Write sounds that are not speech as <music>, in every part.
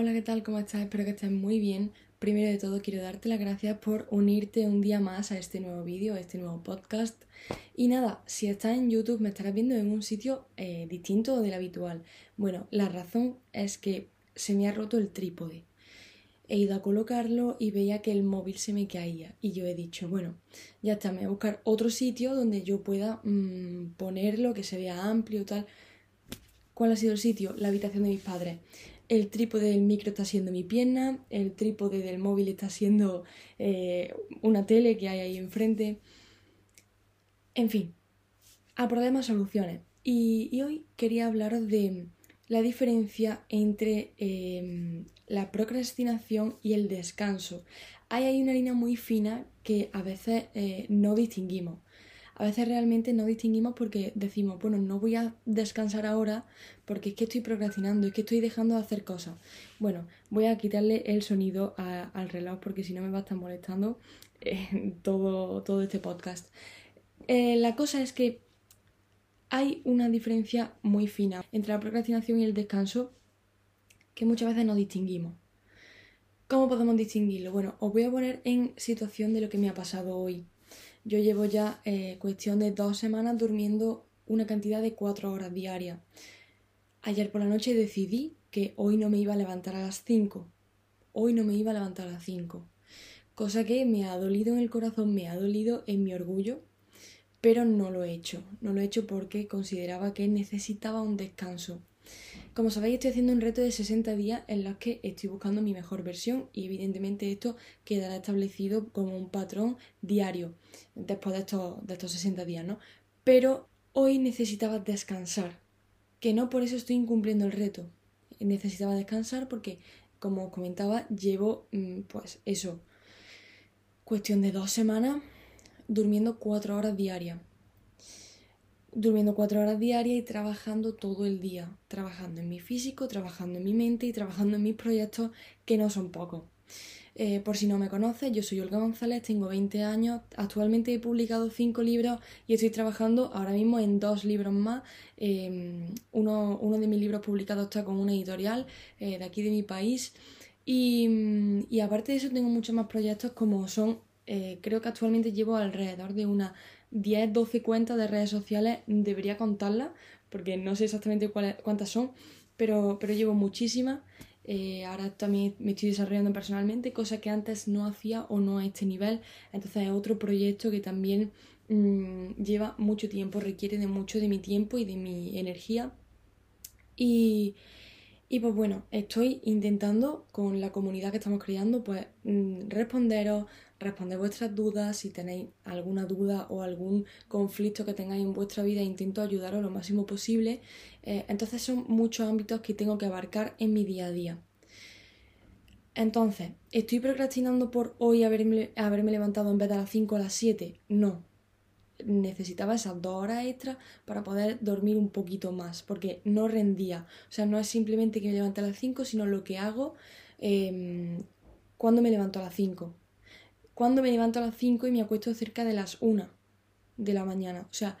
Hola, ¿qué tal? ¿Cómo estás? Espero que estés muy bien. Primero de todo, quiero darte las gracias por unirte un día más a este nuevo vídeo, a este nuevo podcast. Y nada, si estás en YouTube me estarás viendo en un sitio eh, distinto del habitual. Bueno, la razón es que se me ha roto el trípode. He ido a colocarlo y veía que el móvil se me caía. Y yo he dicho, bueno, ya está, me voy a buscar otro sitio donde yo pueda mm, ponerlo, que se vea amplio, tal. ¿Cuál ha sido el sitio? La habitación de mis padres el trípode del micro está siendo mi pierna, el trípode del móvil está siendo eh, una tele que hay ahí enfrente. En fin, a problemas soluciones. Y, hoy quería hablaros de la diferencia entre em, la procrastinación y el descanso. Hay ahí una línea muy fina que a veces eh, no distinguimos a veces realmente no distinguimos porque decimos, bueno, no voy a descansar ahora porque es que estoy procrastinando, es que estoy dejando de hacer cosas. Bueno, voy a quitarle el sonido al reloj porque si no me va a estar molestando eh, <laughs> todo, todo este podcast. Eh, la cosa es que hay una diferencia muy fina entre la procrastinación y el descanso que muchas veces no distinguimos. ¿Cómo podemos distinguirlo? Bueno, os voy a poner en situación de lo que me ha pasado hoy. Yo llevo ya eh, cuestión de dos semanas durmiendo una cantidad de cuatro horas diarias. Ayer por la noche decidí que hoy no me iba a levantar a las cinco. Hoy no me iba a levantar a las cinco. Cosa que me ha dolido en el corazón, me ha dolido en mi orgullo, pero no lo he hecho. No lo he hecho porque consideraba que necesitaba un descanso. Como sabéis, estoy haciendo un reto de 60 días en los que estoy buscando mi mejor versión y evidentemente esto quedará establecido como un patrón diario después de estos, de estos 60 días, ¿no? Pero hoy necesitaba descansar, que no por eso estoy incumpliendo el reto. Necesitaba descansar porque, como os comentaba, llevo, mm, pues eso, cuestión de dos semanas durmiendo cuatro horas diarias durmiendo cuatro horas diarias y trabajando todo el día, trabajando en mi físico, trabajando en mi mente y trabajando en mis proyectos que no son pocos. Eh, por si no me conoces, yo soy Olga González, tengo 20 años, actualmente he publicado 5 libros y estoy trabajando ahora mismo en dos libros más. Em, uno, uno, de mis libros publicados está con una editorial eh, de aquí de mi país y, y, aparte de eso tengo muchos más proyectos como son, eh, creo que actualmente llevo alrededor de una 10, 12 cuentas de redes sociales, debería contarlas, porque no sé exactamente cuántas son, pero, pero llevo muchísimas. Eh, ahora también me estoy desarrollando personalmente, cosa que antes no hacía o no a este nivel. Entonces es otro proyecto que también mm, lleva mucho tiempo, requiere de mucho de mi tiempo y de mi energía. Y, y pues bueno, estoy intentando con la comunidad que estamos creando, pues mm, responderos, responder vuestras dudas, si tenéis alguna duda o algún conflicto que tengáis en vuestra vida, intento ayudaros lo máximo posible. Eh, entonces son muchos ámbitos que tengo que abarcar en mi día a día. Entonces, ¿estoy procrastinando por hoy haberme, haberme levantado en vez de a las 5 a las 7? No. Necesitaba esas dos horas extra para poder dormir un poquito más, porque no rendía. O sea, no es simplemente que me levante a las 5, sino lo que hago em, cuando me levanto a las 5 cuando me levanto a las 5 y me acuesto cerca de las 1 de la mañana. O sea,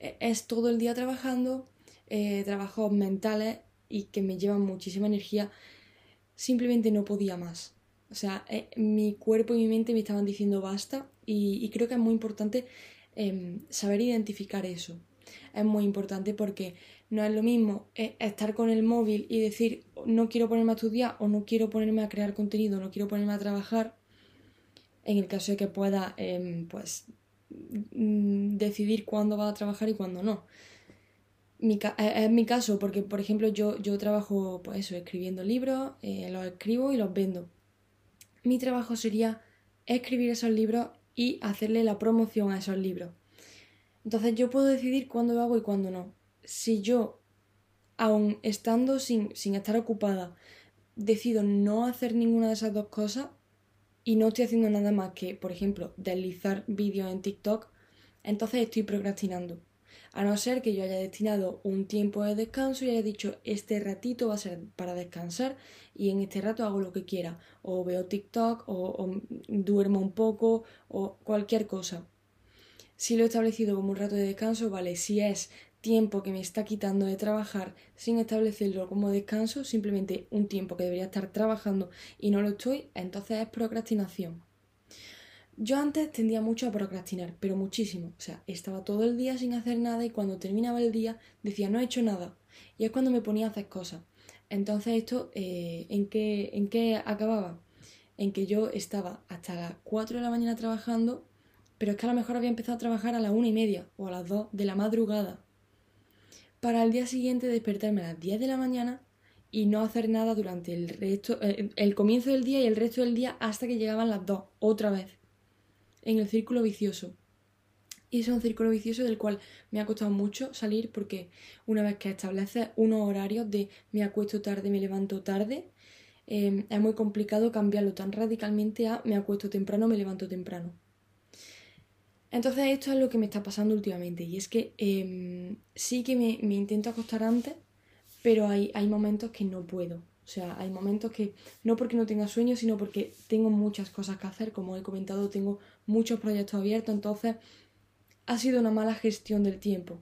e, es todo el día trabajando, eh, trabajos mentales y que me llevan muchísima energía. Simplemente no podía más. O sea, eh, mi cuerpo y mi mente me estaban diciendo basta y, creo que es muy importante em, saber identificar eso. Es muy importante porque no es lo mismo eh, estar con el móvil y decir no quiero ponerme a estudiar o no quiero ponerme a crear contenido, no quiero ponerme a trabajar en el caso de que pueda em, pues mm, decidir cuándo va a trabajar y cuándo no. Mi, eh, es mi caso, porque por ejemplo yo, yo trabajo pues escribiendo libros, eh, los escribo y los vendo. Mi trabajo sería escribir esos libros y hacerle la promoción a esos libros. Entonces yo puedo decidir cuándo lo hago y cuándo no. Si yo, aun estando sin, sin estar ocupada, decido no hacer ninguna de esas dos cosas, y no estoy haciendo nada más que, por ejemplo, deslizar vídeos en TikTok, entonces estoy procrastinando. A no ser que yo haya destinado un tiempo de descanso y haya dicho este ratito va a ser para descansar y en este rato hago lo que quiera. O veo TikTok o, duermo un poco o cualquier cosa. Si lo he establecido como un rato de descanso, vale, si es tiempo que me está quitando de trabajar sin establecerlo como descanso, simplemente un tiempo que debería estar trabajando y no lo estoy, entonces es procrastinación. Yo antes tendía mucho a procrastinar, pero muchísimo. O sea, estaba todo el día sin hacer nada y cuando terminaba el día decía no he hecho nada. Y es cuando me ponía a hacer cosas. Entonces esto, eh, ¿en, qué, ¿en qué acababa? En que yo estaba hasta las 4 de la mañana trabajando, pero es que a lo mejor había empezado a trabajar a las una y media o a las 2 de la madrugada. Para el día siguiente despertarme a las 10 de la mañana y no hacer nada durante el resto, eh, el comienzo del día y el resto del día hasta que llegaban las 2, otra vez en el círculo vicioso. Y es un círculo vicioso del cual me ha costado mucho salir porque una vez que estableces unos horarios de me acuesto tarde, me levanto tarde, em, es muy complicado cambiarlo tan radicalmente a me acuesto temprano, me levanto temprano. Entonces esto es lo que me está pasando últimamente y es que em, sí que me, intento acostar antes, pero hay, hay momentos que no puedo. O sea, hay momentos que no porque no tenga sueño, sino porque tengo muchas cosas que hacer. Como he comentado, tengo muchos proyectos abiertos, entonces ha sido una mala gestión del tiempo.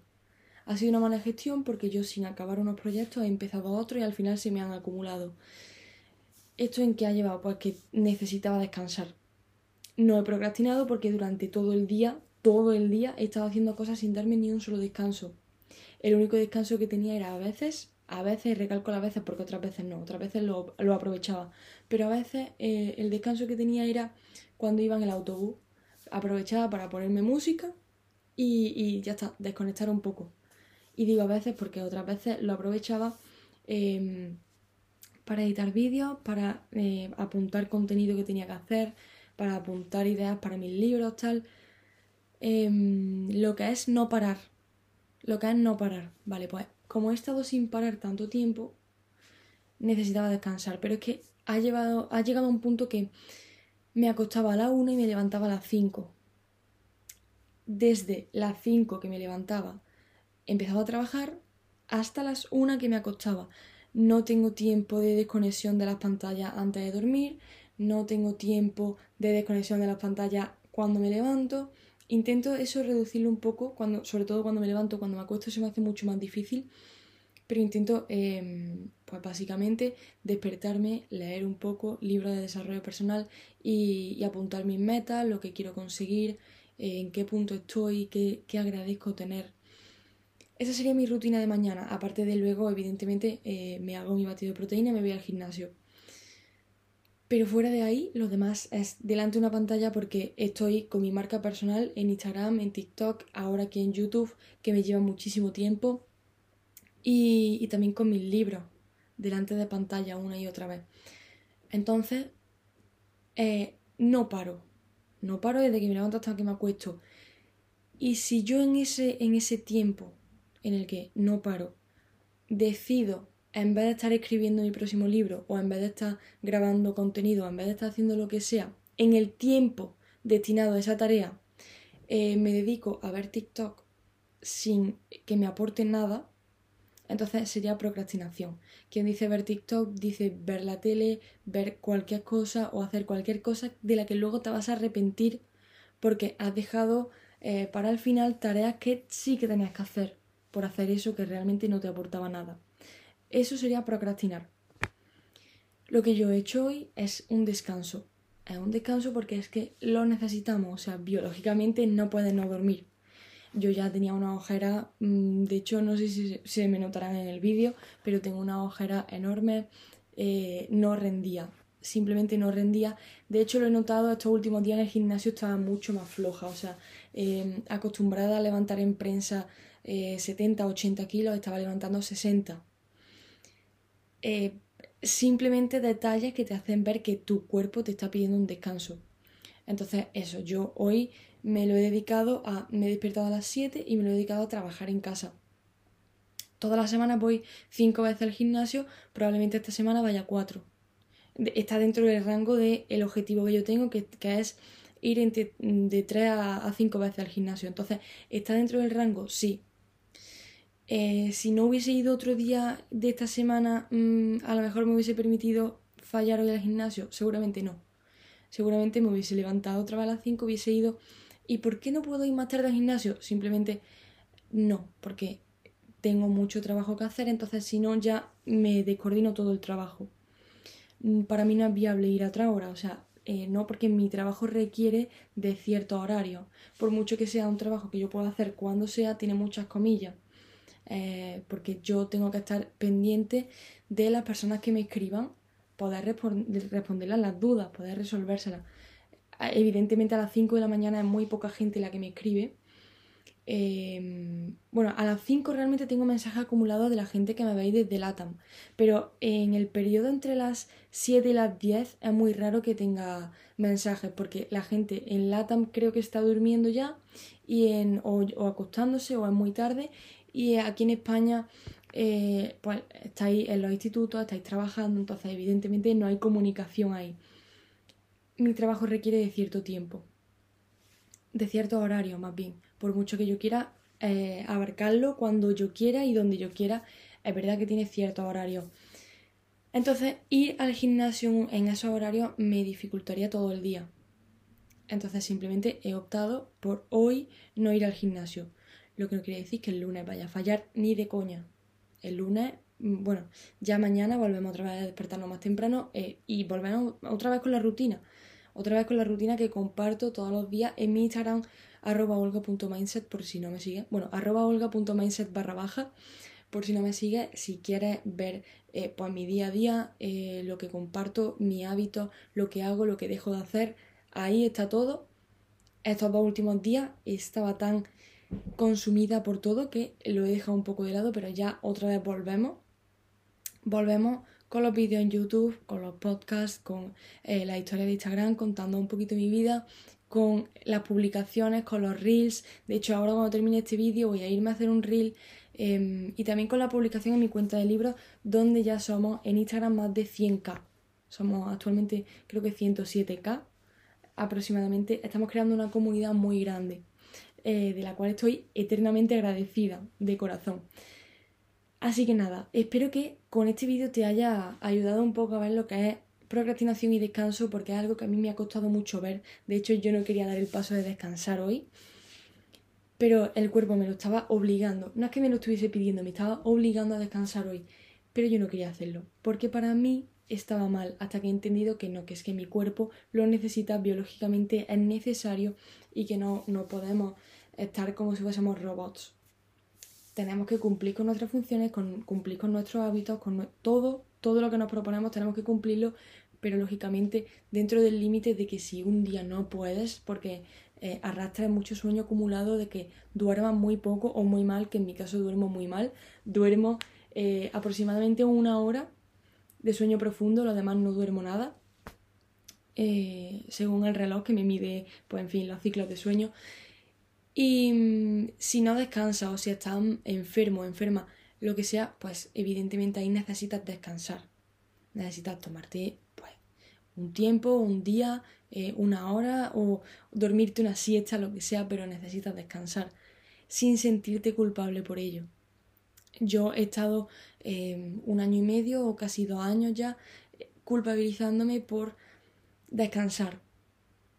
Ha sido una mala gestión porque yo sin acabar unos proyectos he empezado otros y al final se me han acumulado. ¿Esto en qué ha llevado? Pues que necesitaba descansar. No he procrastinado porque durante todo el día, todo el día, he estado haciendo cosas sin darme ni un solo descanso. El único descanso que tenía era a veces a veces, recalco a veces porque otras veces no, otras veces lo, aprovechaba, pero a veces eh, el descanso que tenía era cuando iba en el autobús, aprovechaba para ponerme música y, ya está, desconectar un poco. Y digo a veces porque otras veces lo aprovechaba em, para editar vídeos, para eh, apuntar contenido que tenía que hacer, para apuntar ideas para mis libros, tal. Em, lo que es no parar. Lo que es no parar. Vale, pues como he estado sin parar tanto tiempo, necesitaba descansar. Pero es que ha, llevado, ha llegado a un punto que me acostaba a la una y me levantaba a las 5. Desde las 5 que me levantaba, empezaba a trabajar hasta las 1 que me acostaba. No tengo tiempo de desconexión de las pantallas antes de dormir, no tengo tiempo de desconexión de las pantallas cuando me levanto, Intento eso reducirlo un poco, cuando, sobre todo cuando me levanto, cuando me acuesto se me hace mucho más difícil, pero intento, em, pues básicamente, despertarme, leer un poco, libros de desarrollo personal y, apuntar mis metas, lo que quiero conseguir, en qué punto estoy, qué, qué, agradezco tener. Esa sería mi rutina de mañana, aparte de luego, evidentemente, eh, me hago mi batido de proteína y me voy al gimnasio. Pero fuera de ahí, lo demás es delante de una pantalla porque estoy con mi marca personal en Instagram, en TikTok, ahora aquí en YouTube, que me lleva muchísimo tiempo. Y, también con mis libros, delante de pantalla una y otra vez. Entonces, eh, no paro. No paro desde que me levanto hasta que me acuesto. Y si yo en ese, en ese tiempo en el que no paro, decido en vez de estar escribiendo mi próximo libro o en vez de estar grabando contenido, en vez de estar haciendo lo que sea, en el tiempo destinado a esa tarea, eh, me dedico a ver TikTok sin que me aporte nada, entonces sería procrastinación. Quien dice ver TikTok dice ver la tele, ver cualquier cosa o hacer cualquier cosa de la que luego te vas a arrepentir porque has dejado eh, para el final tareas que sí que tenías que hacer por hacer eso que realmente no te aportaba nada. Eso sería procrastinar. Lo que yo he hecho hoy es un descanso. Es un descanso porque es que lo necesitamos. O sea, biológicamente no puedes no dormir. Yo ya tenía una ojera, mm, de hecho no sé si se me notarán en el vídeo, pero tengo una ojera enorme, eh, no rendía, simplemente no rendía. De hecho lo he notado estos últimos días en el gimnasio estaba mucho más floja, o sea, eh, acostumbrada a levantar en prensa 70, eh, 80 kilos, estaba levantando 60. Eh, simplemente detalles que te hacen ver que tu cuerpo te está pidiendo un descanso. Entonces, eso, yo hoy me lo he dedicado a, me he despertado a las 7 y me lo he dedicado a trabajar en casa. Todas las semanas voy 5 veces al gimnasio, probablemente esta semana vaya 4. Está dentro del rango del el objetivo que yo tengo, que, es ir de 3 a 5 veces al gimnasio. Entonces, ¿está dentro del rango? Sí. Eh, si no hubiese ido otro día de esta semana, mm, a lo mejor me hubiese permitido fallar hoy al gimnasio. Seguramente no. Seguramente me hubiese levantado otra vez a las 5, hubiese ido. ¿Y por qué no puedo ir más tarde al gimnasio? Simplemente no, porque tengo mucho trabajo que hacer, entonces si no ya me descoordino todo el trabajo. Mm, para mí no es viable ir a otra hora, o sea, eh, no porque mi trabajo requiere de cierto horario. Por mucho que sea un trabajo que yo pueda hacer cuando sea, tiene muchas comillas. Eh, porque yo tengo que estar pendiente de las personas que me escriban, poder responderles las dudas, poder resolvérselas. Evidentemente a las 5 de la mañana es muy poca gente la que me escribe, Em, bueno, a las 5 realmente tengo mensajes acumulados de la gente que me veis desde LATAM, pero en el periodo entre las 7 y las 10 es muy raro que tenga mensajes porque la gente en LATAM creo que está durmiendo ya y en, o, acostándose o es muy tarde y aquí en España eh, pues estáis en los institutos, estáis trabajando, entonces evidentemente no hay comunicación ahí. Mi trabajo requiere de cierto tiempo, de cierto horario más bien por mucho que yo quiera eh, abarcarlo cuando yo quiera y donde yo quiera, es verdad que tiene cierto horario. Entonces, ir al gimnasio en esos horarios me dificultaría todo el día. Entonces, simplemente he optado por hoy no ir al gimnasio. Lo que no quiere decir que el lunes vaya a fallar ni de coña. El lunes, mm, bueno, ya mañana volvemos otra vez a despertarnos más temprano eh, y volvemos otra vez con la rutina. Otra vez con la rutina que comparto todos los días en mi Instagram arroba olga.mindset por si no me sigue. Bueno, arroba olga.mindset barra baja por si no me sigue, si quieres ver eh, pues mi día a día, eh, lo que comparto, mi hábito, lo que hago, lo que dejo de hacer, ahí está todo. Estos dos últimos días estaba tan consumida por todo que lo he dejado un poco de lado, pero ya otra vez volvemos. Volvemos con los vídeos en YouTube, con los podcasts, con eh, la historia de Instagram, contando un poquito mi vida con las publicaciones, con los reels. De hecho, ahora cuando termine este vídeo voy a irme a hacer un reel em, y también con la publicación en mi cuenta de libros, donde ya somos en Instagram más de 100k. Somos actualmente creo que 107k aproximadamente. Estamos creando una comunidad muy grande, eh, de la cual estoy eternamente agradecida de corazón. Así que nada, espero que con este vídeo te haya ayudado un poco a ver lo que es procrastinación y descanso porque es algo que a mí me ha costado mucho ver. De hecho, yo no quería dar el paso de descansar hoy, pero el cuerpo me lo estaba obligando. No es que me lo estuviese pidiendo, me estaba obligando a descansar hoy, pero yo no quería hacerlo, porque para mí estaba mal hasta que he entendido que no, que es que mi cuerpo lo necesita biológicamente, es necesario y que no, no podemos estar como si fuésemos robots. Tenemos que cumplir con nuestras funciones, con, cumplir con nuestros hábitos, con todo todo lo que nos proponemos tenemos que cumplirlo, pero lógicamente dentro del límite de que si un día no puedes, porque eh, arrastras mucho sueño acumulado de que duermas muy poco o muy mal, que en mi caso duermo muy mal, duermo eh, aproximadamente una hora de sueño profundo, lo demás no duermo nada, eh, según el reloj que me mide, pues en fin, los ciclos de sueño. Y mm, si no descansas o si estás enfermo enferma lo que sea, pues evidentemente ahí necesitas descansar. Necesitas tomarte pues, un tiempo, un día, eh, una hora o dormirte una siesta, lo que sea, pero necesitas descansar sin sentirte culpable por ello. Yo he estado em, un año y medio o casi dos años ya culpabilizándome por descansar,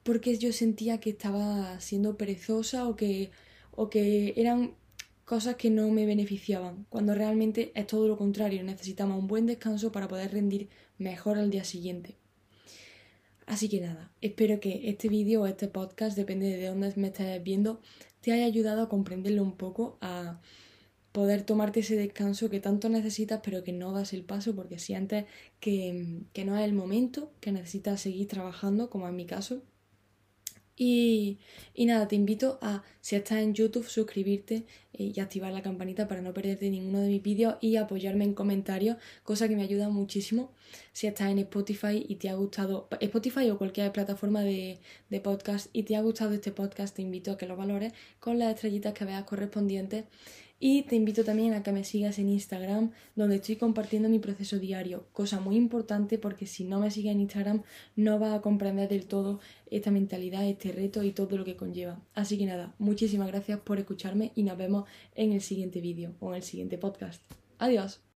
porque yo sentía que estaba siendo perezosa o que, o que eran cosas que no me beneficiaban, cuando realmente es todo lo contrario, necesitamos un buen descanso para poder rendir mejor al día siguiente. Así que nada, espero que este vídeo o este podcast, depende de dónde me estés viendo, te haya ayudado a comprenderlo un poco, a poder tomarte ese descanso que tanto necesitas pero que no das el paso porque sientes que, que no es el momento, que necesitas seguir trabajando, como en mi caso, y, nada, te invito a, si estás en YouTube, suscribirte eh, y activar la campanita para no perderte ninguno de mis vídeos y apoyarme en comentarios, cosa que me ayuda muchísimo. Si estás en Spotify y te ha gustado, Spotify o cualquier plataforma de, de podcast y te ha gustado este podcast, te invito a que lo valores con las estrellitas que veas correspondientes y te invito también a que me sigas en Instagram, donde estoy compartiendo mi proceso diario, cosa muy importante porque si no me sigues en Instagram no vas a comprender del todo esta mentalidad, este reto y todo lo que conlleva. Así que nada, muchísimas gracias por escucharme y nos vemos en el siguiente vídeo o en el siguiente podcast. Adiós.